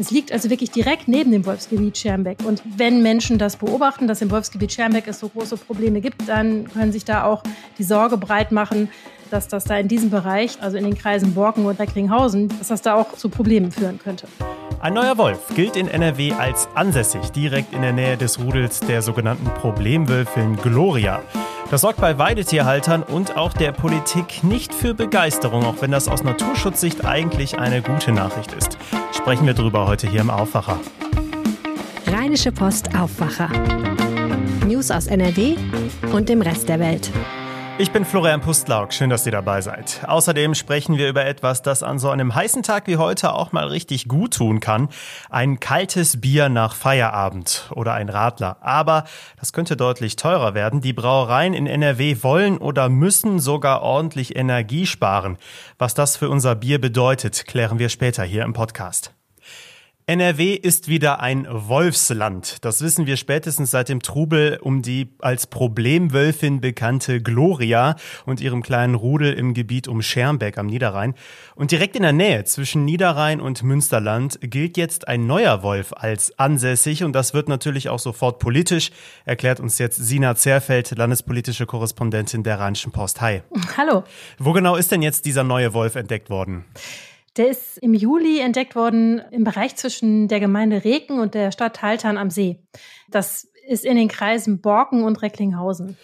Es liegt also wirklich direkt neben dem Wolfsgebiet Schermbeck. Und wenn Menschen das beobachten, dass im Wolfsgebiet Schermbeck es so große Probleme gibt, dann können sich da auch die Sorge breit machen, dass das da in diesem Bereich, also in den Kreisen Borken und Recklinghausen, dass das da auch zu Problemen führen könnte. Ein neuer Wolf gilt in NRW als ansässig, direkt in der Nähe des Rudels der sogenannten Problemwölfin Gloria. Das sorgt bei Weidetierhaltern und auch der Politik nicht für Begeisterung, auch wenn das aus Naturschutzsicht eigentlich eine gute Nachricht ist. Sprechen wir darüber heute hier im Aufwacher. Rheinische Post Aufwacher. News aus NRW und dem Rest der Welt. Ich bin Florian Pustlauk, schön, dass ihr dabei seid. Außerdem sprechen wir über etwas, das an so einem heißen Tag wie heute auch mal richtig gut tun kann. Ein kaltes Bier nach Feierabend oder ein Radler. Aber das könnte deutlich teurer werden. Die Brauereien in NRW wollen oder müssen sogar ordentlich Energie sparen. Was das für unser Bier bedeutet, klären wir später hier im Podcast. NRW ist wieder ein Wolfsland. Das wissen wir spätestens seit dem Trubel um die als Problemwölfin bekannte Gloria und ihrem kleinen Rudel im Gebiet um Schermbeck am Niederrhein. Und direkt in der Nähe zwischen Niederrhein und Münsterland gilt jetzt ein neuer Wolf als ansässig und das wird natürlich auch sofort politisch, erklärt uns jetzt Sina Zerfeld, landespolitische Korrespondentin der Rheinischen Post. Hi. Hallo. Wo genau ist denn jetzt dieser neue Wolf entdeckt worden? Der ist im Juli entdeckt worden im Bereich zwischen der Gemeinde Reken und der Stadt Haltern am See. Das ist in den Kreisen Borken und Recklinghausen.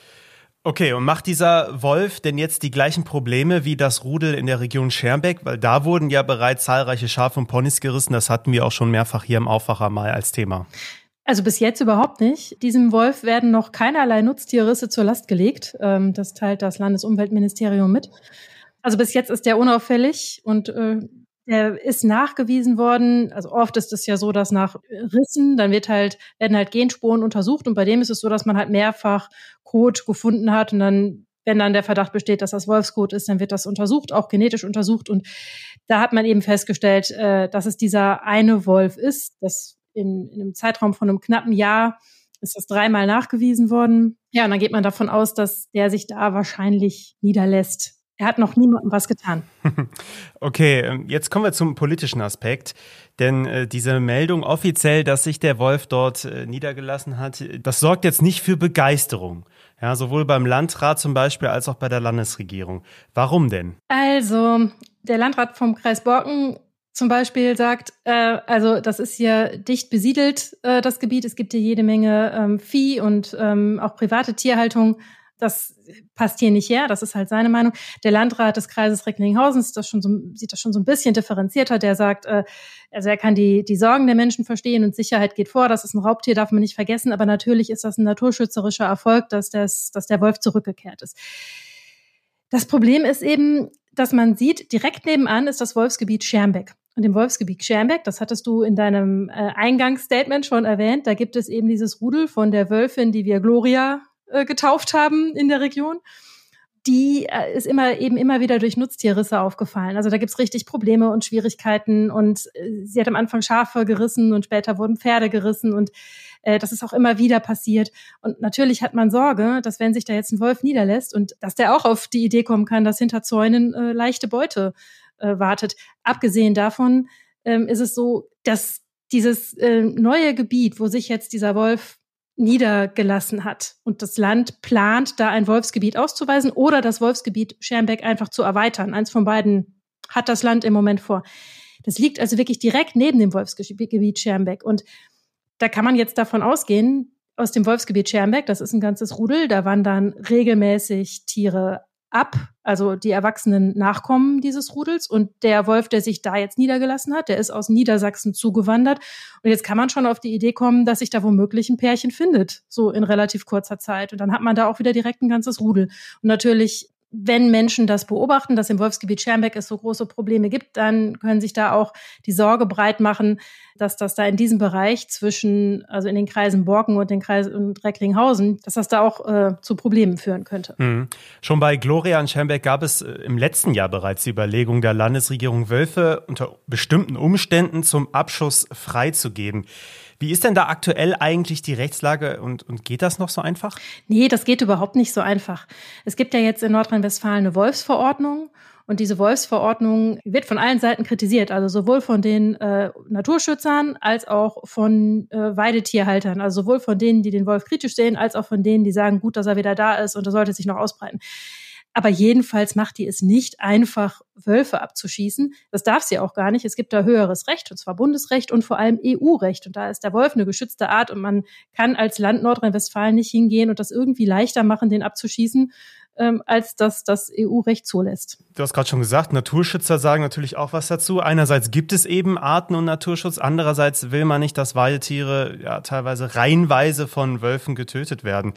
Okay, und macht dieser Wolf denn jetzt die gleichen Probleme wie das Rudel in der Region Schermbeck? Weil da wurden ja bereits zahlreiche Schafe und Ponys gerissen. Das hatten wir auch schon mehrfach hier im Aufwacher mal als Thema. Also bis jetzt überhaupt nicht. Diesem Wolf werden noch keinerlei Nutztierrisse zur Last gelegt. Ähm, das teilt das Landesumweltministerium mit. Also bis jetzt ist der unauffällig und äh, der ist nachgewiesen worden, also oft ist es ja so, dass nach Rissen, dann wird halt, werden halt Genspuren untersucht und bei dem ist es so, dass man halt mehrfach Kot gefunden hat und dann, wenn dann der Verdacht besteht, dass das Wolfskot ist, dann wird das untersucht, auch genetisch untersucht und da hat man eben festgestellt, äh, dass es dieser eine Wolf ist, das in, in einem Zeitraum von einem knappen Jahr ist das dreimal nachgewiesen worden. Ja, und dann geht man davon aus, dass der sich da wahrscheinlich niederlässt. Er hat noch niemandem was getan. Okay, ähm, jetzt kommen wir zum politischen Aspekt. Denn äh, diese Meldung offiziell, dass sich der Wolf dort äh, niedergelassen hat, das sorgt jetzt nicht für Begeisterung. Ja, sowohl beim Landrat zum Beispiel als auch bei der Landesregierung. Warum denn? Also, der Landrat vom Kreis Borken zum Beispiel sagt, äh, also das ist hier dicht besiedelt, äh, das Gebiet. Es gibt hier jede Menge ähm, Vieh und ähm, auch private Tierhaltung das passt hier nicht her, das ist halt seine Meinung. Der Landrat des Kreises Recklinghausen das so, sieht das schon so ein bisschen differenzierter. Der sagt, äh, also er kann die, die Sorgen der Menschen verstehen und Sicherheit geht vor. Das ist ein Raubtier, darf man nicht vergessen. Aber natürlich ist das ein naturschützerischer Erfolg, dass, das, dass der Wolf zurückgekehrt ist. Das Problem ist eben, dass man sieht, direkt nebenan ist das Wolfsgebiet Schermbeck. Und im Wolfsgebiet Schermbeck, das hattest du in deinem äh, Eingangsstatement schon erwähnt, da gibt es eben dieses Rudel von der Wölfin, die wir Gloria äh, getauft haben in der Region, die äh, ist immer eben immer wieder durch Nutztierrisse aufgefallen. Also da gibt's richtig Probleme und Schwierigkeiten und äh, sie hat am Anfang Schafe gerissen und später wurden Pferde gerissen und äh, das ist auch immer wieder passiert. Und natürlich hat man Sorge, dass wenn sich da jetzt ein Wolf niederlässt und dass der auch auf die Idee kommen kann, dass hinter Zäunen äh, leichte Beute äh, wartet. Abgesehen davon ähm, ist es so, dass dieses äh, neue Gebiet, wo sich jetzt dieser Wolf niedergelassen hat. Und das Land plant, da ein Wolfsgebiet auszuweisen oder das Wolfsgebiet Schermbeck einfach zu erweitern. Eins von beiden hat das Land im Moment vor. Das liegt also wirklich direkt neben dem Wolfsgebiet Schermbeck. Und da kann man jetzt davon ausgehen, aus dem Wolfsgebiet Schermbeck, das ist ein ganzes Rudel, da wandern regelmäßig Tiere ab, also die erwachsenen Nachkommen dieses Rudels. Und der Wolf, der sich da jetzt niedergelassen hat, der ist aus Niedersachsen zugewandert. Und jetzt kann man schon auf die Idee kommen, dass sich da womöglich ein Pärchen findet, so in relativ kurzer Zeit. Und dann hat man da auch wieder direkt ein ganzes Rudel. Und natürlich wenn Menschen das beobachten, dass im Wolfsgebiet Schermbeck es so große Probleme gibt, dann können sich da auch die Sorge breit machen, dass das da in diesem Bereich zwischen, also in den Kreisen Borken und den Kreisen Recklinghausen, dass das da auch äh, zu Problemen führen könnte. Mhm. Schon bei Gloria und Schermbeck gab es äh, im letzten Jahr bereits die Überlegung der Landesregierung, Wölfe unter bestimmten Umständen zum Abschuss freizugeben. Wie ist denn da aktuell eigentlich die Rechtslage und, und geht das noch so einfach? Nee, das geht überhaupt nicht so einfach. Es gibt ja jetzt in Nordrhein-Westfalen eine Wolfsverordnung. Und diese Wolfsverordnung wird von allen Seiten kritisiert, also sowohl von den äh, Naturschützern als auch von äh, Weidetierhaltern, also sowohl von denen, die den Wolf kritisch sehen, als auch von denen, die sagen, gut, dass er wieder da ist und er sollte sich noch ausbreiten. Aber jedenfalls macht die es nicht einfach, Wölfe abzuschießen. Das darf sie auch gar nicht. Es gibt da höheres Recht, und zwar Bundesrecht und vor allem EU-Recht. Und da ist der Wolf eine geschützte Art und man kann als Land Nordrhein-Westfalen nicht hingehen und das irgendwie leichter machen, den abzuschießen, ähm, als das das EU-Recht zulässt. Du hast gerade schon gesagt, Naturschützer sagen natürlich auch was dazu. Einerseits gibt es eben Arten- und Naturschutz, andererseits will man nicht, dass Weidetiere ja teilweise reihenweise von Wölfen getötet werden.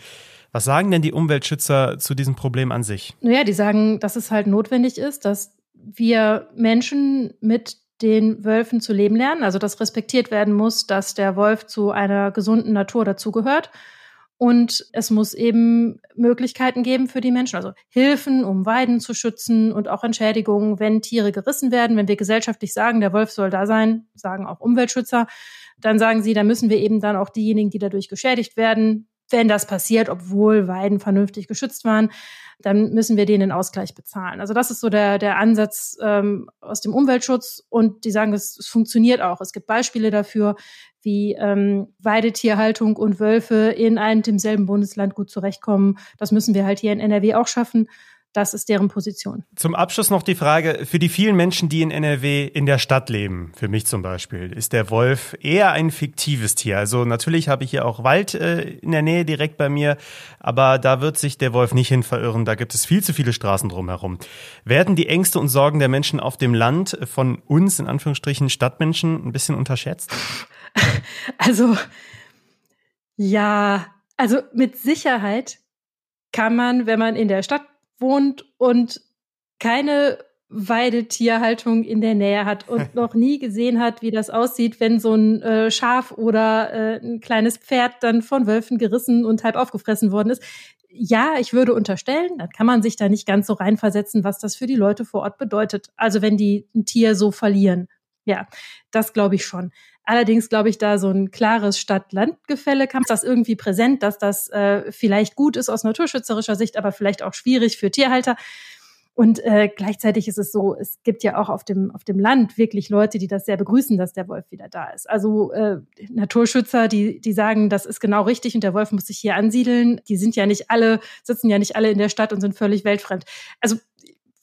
Was sagen denn die Umweltschützer zu diesem Problem an sich? Naja, die sagen, dass es halt notwendig ist, dass wir Menschen mit den Wölfen zu leben lernen, also dass respektiert werden muss, dass der Wolf zu einer gesunden Natur dazugehört. Und es muss eben Möglichkeiten geben für die Menschen, also Hilfen, um Weiden zu schützen und auch Entschädigungen, wenn Tiere gerissen werden. Wenn wir gesellschaftlich sagen, der Wolf soll da sein, sagen auch Umweltschützer, dann sagen sie, da müssen wir eben dann auch diejenigen, die dadurch geschädigt werden, wenn das passiert, obwohl Weiden vernünftig geschützt waren, dann müssen wir denen den Ausgleich bezahlen. Also das ist so der, der Ansatz ähm, aus dem Umweltschutz und die sagen, es, es funktioniert auch. Es gibt Beispiele dafür, wie ähm, Weidetierhaltung und Wölfe in einem demselben Bundesland gut zurechtkommen. Das müssen wir halt hier in NRW auch schaffen. Das ist deren Position. Zum Abschluss noch die Frage, für die vielen Menschen, die in NRW in der Stadt leben, für mich zum Beispiel, ist der Wolf eher ein fiktives Tier. Also natürlich habe ich hier auch Wald äh, in der Nähe direkt bei mir, aber da wird sich der Wolf nicht hin verirren. Da gibt es viel zu viele Straßen drumherum. Werden die Ängste und Sorgen der Menschen auf dem Land von uns, in Anführungsstrichen Stadtmenschen, ein bisschen unterschätzt? Also, ja, also mit Sicherheit kann man, wenn man in der Stadt wohnt und keine Weidetierhaltung in der Nähe hat und noch nie gesehen hat, wie das aussieht, wenn so ein äh, Schaf oder äh, ein kleines Pferd dann von Wölfen gerissen und halb aufgefressen worden ist. Ja, ich würde unterstellen, dann kann man sich da nicht ganz so reinversetzen, was das für die Leute vor Ort bedeutet. Also wenn die ein Tier so verlieren. Ja, das glaube ich schon. Allerdings glaube ich, da so ein klares Stadt-Land-Gefälle kam das irgendwie präsent, dass das äh, vielleicht gut ist aus naturschützerischer Sicht, aber vielleicht auch schwierig für Tierhalter. Und äh, gleichzeitig ist es so, es gibt ja auch auf dem, auf dem Land wirklich Leute, die das sehr begrüßen, dass der Wolf wieder da ist. Also äh, Naturschützer, die, die sagen, das ist genau richtig und der Wolf muss sich hier ansiedeln. Die sind ja nicht alle, sitzen ja nicht alle in der Stadt und sind völlig weltfremd. Also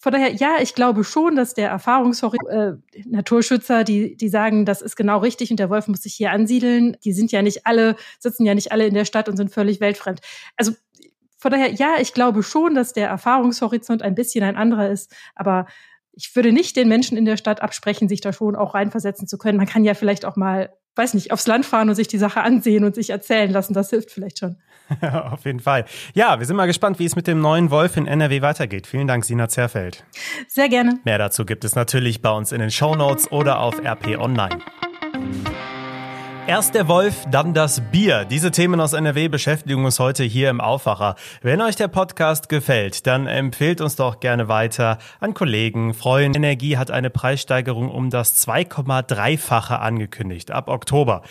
von daher, ja, ich glaube schon, dass der Erfahrungshorizont äh, Naturschützer, die, die sagen, das ist genau richtig und der Wolf muss sich hier ansiedeln, die sind ja nicht alle, sitzen ja nicht alle in der Stadt und sind völlig weltfremd. Also von daher, ja, ich glaube schon, dass der Erfahrungshorizont ein bisschen ein anderer ist, aber ich würde nicht den Menschen in der Stadt absprechen, sich da schon auch reinversetzen zu können. Man kann ja vielleicht auch mal, weiß nicht, aufs Land fahren und sich die Sache ansehen und sich erzählen lassen. Das hilft vielleicht schon. Auf jeden Fall. Ja, wir sind mal gespannt, wie es mit dem neuen Wolf in NRW weitergeht. Vielen Dank, Sina Zerfeld. Sehr gerne. Mehr dazu gibt es natürlich bei uns in den Show Notes oder auf RP Online. Erst der Wolf, dann das Bier. Diese Themen aus NRW beschäftigen uns heute hier im Aufwacher. Wenn euch der Podcast gefällt, dann empfehlt uns doch gerne weiter an Kollegen, Freunde. Energie hat eine Preissteigerung um das 2,3-fache angekündigt ab Oktober.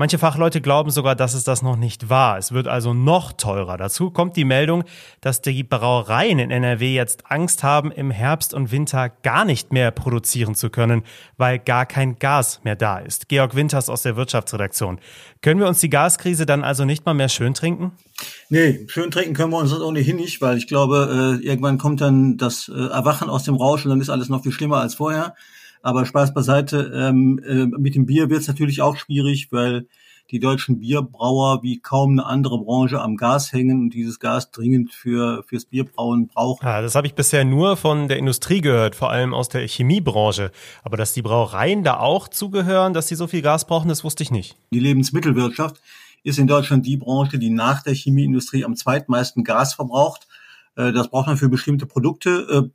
Manche Fachleute glauben sogar, dass es das noch nicht war. Es wird also noch teurer. Dazu kommt die Meldung, dass die Brauereien in NRW jetzt Angst haben, im Herbst und Winter gar nicht mehr produzieren zu können, weil gar kein Gas mehr da ist. Georg Winters aus der Wirtschaftsredaktion. Können wir uns die Gaskrise dann also nicht mal mehr schön trinken? Nee, schön trinken können wir uns das ohnehin nicht, weil ich glaube, äh, irgendwann kommt dann das äh, Erwachen aus dem Rausch und dann ist alles noch viel schlimmer als vorher. Aber Spaß beiseite, ähm, äh, mit dem Bier wird es natürlich auch schwierig, weil die deutschen Bierbrauer wie kaum eine andere Branche am Gas hängen und dieses Gas dringend für fürs Bierbrauen brauchen. Ja, das habe ich bisher nur von der Industrie gehört, vor allem aus der Chemiebranche. Aber dass die Brauereien da auch zugehören, dass sie so viel Gas brauchen, das wusste ich nicht. Die Lebensmittelwirtschaft ist in Deutschland die Branche, die nach der Chemieindustrie am zweitmeisten Gas verbraucht. Äh, das braucht man für bestimmte Produkte.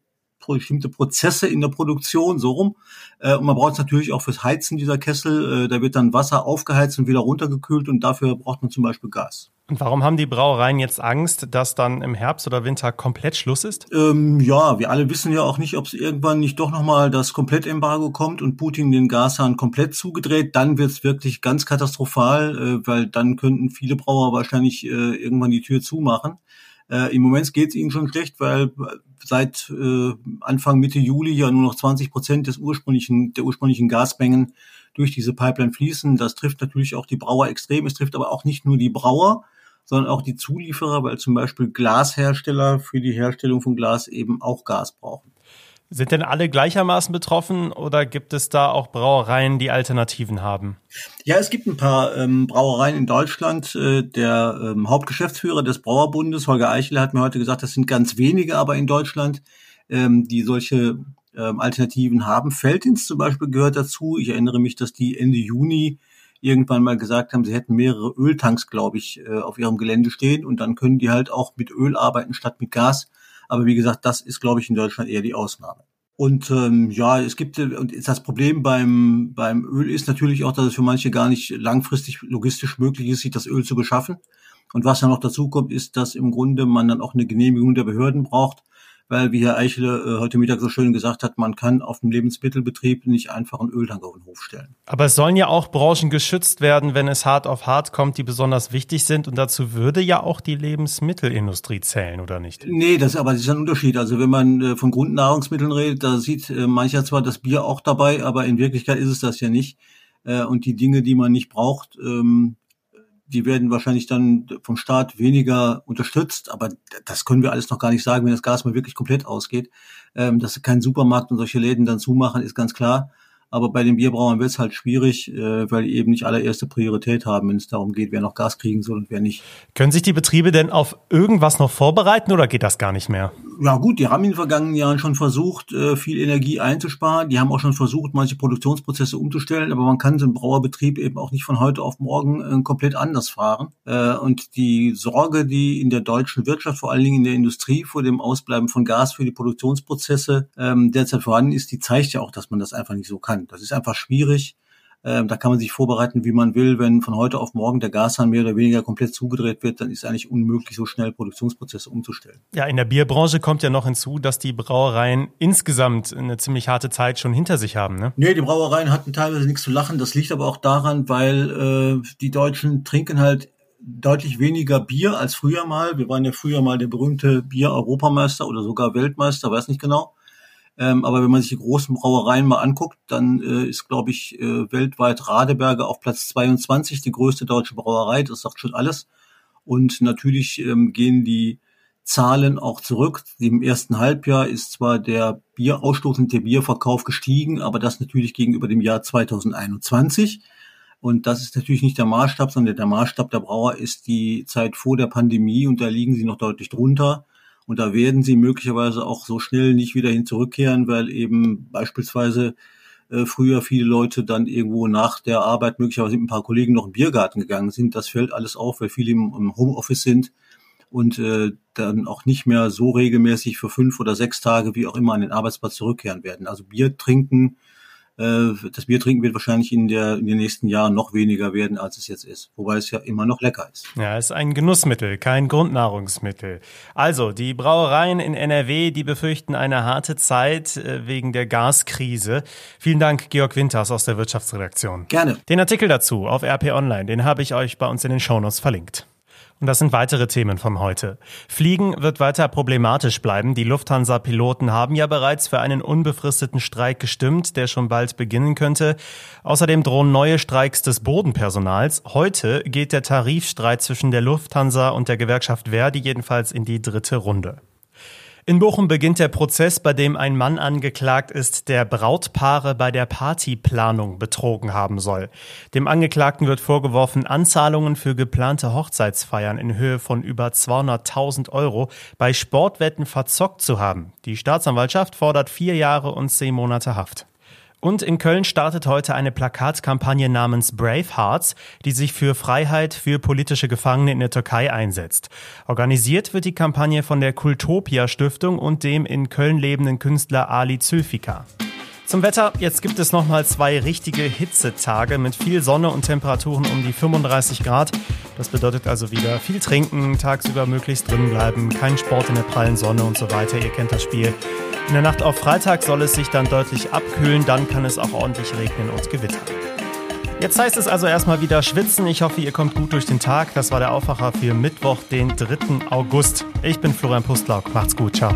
Bestimmte Prozesse in der Produktion, so rum. Äh, und man braucht es natürlich auch fürs Heizen dieser Kessel. Äh, da wird dann Wasser aufgeheizt und wieder runtergekühlt und dafür braucht man zum Beispiel Gas. Und warum haben die Brauereien jetzt Angst, dass dann im Herbst oder Winter komplett Schluss ist? Ähm, ja, wir alle wissen ja auch nicht, ob es irgendwann nicht doch nochmal das Komplettembargo kommt und Putin den Gashahn komplett zugedreht. Dann wird es wirklich ganz katastrophal, äh, weil dann könnten viele Brauer wahrscheinlich äh, irgendwann die Tür zumachen. Äh, Im Moment geht es ihnen schon schlecht, weil seit äh, Anfang Mitte Juli ja nur noch 20 Prozent des ursprünglichen, der ursprünglichen Gasmengen durch diese Pipeline fließen. Das trifft natürlich auch die Brauer extrem. Es trifft aber auch nicht nur die Brauer, sondern auch die Zulieferer, weil zum Beispiel Glashersteller für die Herstellung von Glas eben auch Gas brauchen. Sind denn alle gleichermaßen betroffen oder gibt es da auch Brauereien, die Alternativen haben? Ja, es gibt ein paar ähm, Brauereien in Deutschland. Äh, der ähm, Hauptgeschäftsführer des Brauerbundes, Holger Eichel, hat mir heute gesagt, das sind ganz wenige aber in Deutschland, ähm, die solche ähm, Alternativen haben. Feldins zum Beispiel gehört dazu. Ich erinnere mich, dass die Ende Juni irgendwann mal gesagt haben, sie hätten mehrere Öltanks, glaube ich, äh, auf ihrem Gelände stehen und dann können die halt auch mit Öl arbeiten statt mit Gas. Aber wie gesagt, das ist, glaube ich, in Deutschland eher die Ausnahme. Und ähm, ja, es gibt und das Problem beim beim Öl ist natürlich auch, dass es für manche gar nicht langfristig logistisch möglich ist, sich das Öl zu beschaffen. Und was dann noch dazu kommt, ist, dass im Grunde man dann auch eine Genehmigung der Behörden braucht weil, wie Herr Eichele äh, heute Mittag so schön gesagt hat, man kann auf dem Lebensmittelbetrieb nicht einfach einen Öltank auf den Hof stellen. Aber es sollen ja auch Branchen geschützt werden, wenn es hart auf hart kommt, die besonders wichtig sind. Und dazu würde ja auch die Lebensmittelindustrie zählen, oder nicht? Nee, das, aber das ist ein Unterschied. Also wenn man äh, von Grundnahrungsmitteln redet, da sieht äh, mancher zwar das Bier auch dabei, aber in Wirklichkeit ist es das ja nicht. Äh, und die Dinge, die man nicht braucht, ähm, die werden wahrscheinlich dann vom Staat weniger unterstützt, aber das können wir alles noch gar nicht sagen, wenn das Gas mal wirklich komplett ausgeht. Ähm, dass kein Supermarkt und solche Läden dann zumachen, ist ganz klar. Aber bei den Bierbrauern wird es halt schwierig, äh, weil die eben nicht allererste Priorität haben, wenn es darum geht, wer noch Gas kriegen soll und wer nicht. Können sich die Betriebe denn auf irgendwas noch vorbereiten oder geht das gar nicht mehr? Ja gut, die haben in den vergangenen Jahren schon versucht, äh, viel Energie einzusparen. Die haben auch schon versucht, manche Produktionsprozesse umzustellen, aber man kann so einen Brauerbetrieb eben auch nicht von heute auf morgen äh, komplett anders fahren. Und die Sorge, die in der deutschen Wirtschaft, vor allen Dingen in der Industrie, vor dem Ausbleiben von Gas für die Produktionsprozesse ähm, derzeit vorhanden ist, die zeigt ja auch, dass man das einfach nicht so kann. Das ist einfach schwierig. Ähm, da kann man sich vorbereiten, wie man will. Wenn von heute auf morgen der Gashahn mehr oder weniger komplett zugedreht wird, dann ist es eigentlich unmöglich, so schnell Produktionsprozesse umzustellen. Ja, in der Bierbranche kommt ja noch hinzu, dass die Brauereien insgesamt eine ziemlich harte Zeit schon hinter sich haben. Ne? Nee, die Brauereien hatten teilweise nichts zu lachen. Das liegt aber auch daran, weil äh, die Deutschen trinken halt deutlich weniger Bier als früher mal. Wir waren ja früher mal der berühmte Bier-Europameister oder sogar Weltmeister, weiß nicht genau. Ähm, aber wenn man sich die großen Brauereien mal anguckt, dann äh, ist, glaube ich, äh, weltweit Radeberger auf Platz 22 die größte deutsche Brauerei. Das sagt schon alles. Und natürlich ähm, gehen die Zahlen auch zurück. Im ersten Halbjahr ist zwar der Bierausstoß und der Bierverkauf gestiegen, aber das natürlich gegenüber dem Jahr 2021. Und das ist natürlich nicht der Maßstab, sondern der Maßstab der Brauer ist die Zeit vor der Pandemie und da liegen sie noch deutlich drunter. Und da werden sie möglicherweise auch so schnell nicht wieder hin zurückkehren, weil eben beispielsweise äh, früher viele Leute dann irgendwo nach der Arbeit möglicherweise mit ein paar Kollegen noch im Biergarten gegangen sind. Das fällt alles auf, weil viele im, im Homeoffice sind und äh, dann auch nicht mehr so regelmäßig für fünf oder sechs Tage wie auch immer an den Arbeitsplatz zurückkehren werden. Also Bier trinken das Bier trinken wird wahrscheinlich in, der, in den nächsten Jahren noch weniger werden, als es jetzt ist. Wobei es ja immer noch lecker ist. Ja, es ist ein Genussmittel, kein Grundnahrungsmittel. Also, die Brauereien in NRW, die befürchten eine harte Zeit äh, wegen der Gaskrise. Vielen Dank, Georg Winters aus der Wirtschaftsredaktion. Gerne. Den Artikel dazu auf RP Online, den habe ich euch bei uns in den Shownotes verlinkt. Und das sind weitere Themen von heute. Fliegen wird weiter problematisch bleiben. Die Lufthansa-Piloten haben ja bereits für einen unbefristeten Streik gestimmt, der schon bald beginnen könnte. Außerdem drohen neue Streiks des Bodenpersonals. Heute geht der Tarifstreit zwischen der Lufthansa und der Gewerkschaft Verdi jedenfalls in die dritte Runde. In Bochum beginnt der Prozess, bei dem ein Mann angeklagt ist, der Brautpaare bei der Partyplanung betrogen haben soll. Dem Angeklagten wird vorgeworfen, Anzahlungen für geplante Hochzeitsfeiern in Höhe von über 200.000 Euro bei Sportwetten verzockt zu haben. Die Staatsanwaltschaft fordert vier Jahre und zehn Monate Haft. Und in Köln startet heute eine Plakatkampagne namens Brave Hearts, die sich für Freiheit für politische Gefangene in der Türkei einsetzt. Organisiert wird die Kampagne von der Kultopia Stiftung und dem in Köln lebenden Künstler Ali Zülfika. Zum Wetter, jetzt gibt es nochmal zwei richtige Hitzetage mit viel Sonne und Temperaturen um die 35 Grad. Das bedeutet also wieder viel trinken, tagsüber möglichst drin bleiben, kein Sport in der prallen Sonne und so weiter. Ihr kennt das Spiel. In der Nacht auf Freitag soll es sich dann deutlich abkühlen, dann kann es auch ordentlich regnen und gewittern. Jetzt heißt es also erstmal wieder schwitzen. Ich hoffe, ihr kommt gut durch den Tag. Das war der Aufwacher für Mittwoch, den 3. August. Ich bin Florian Pustlauk. Macht's gut. Ciao.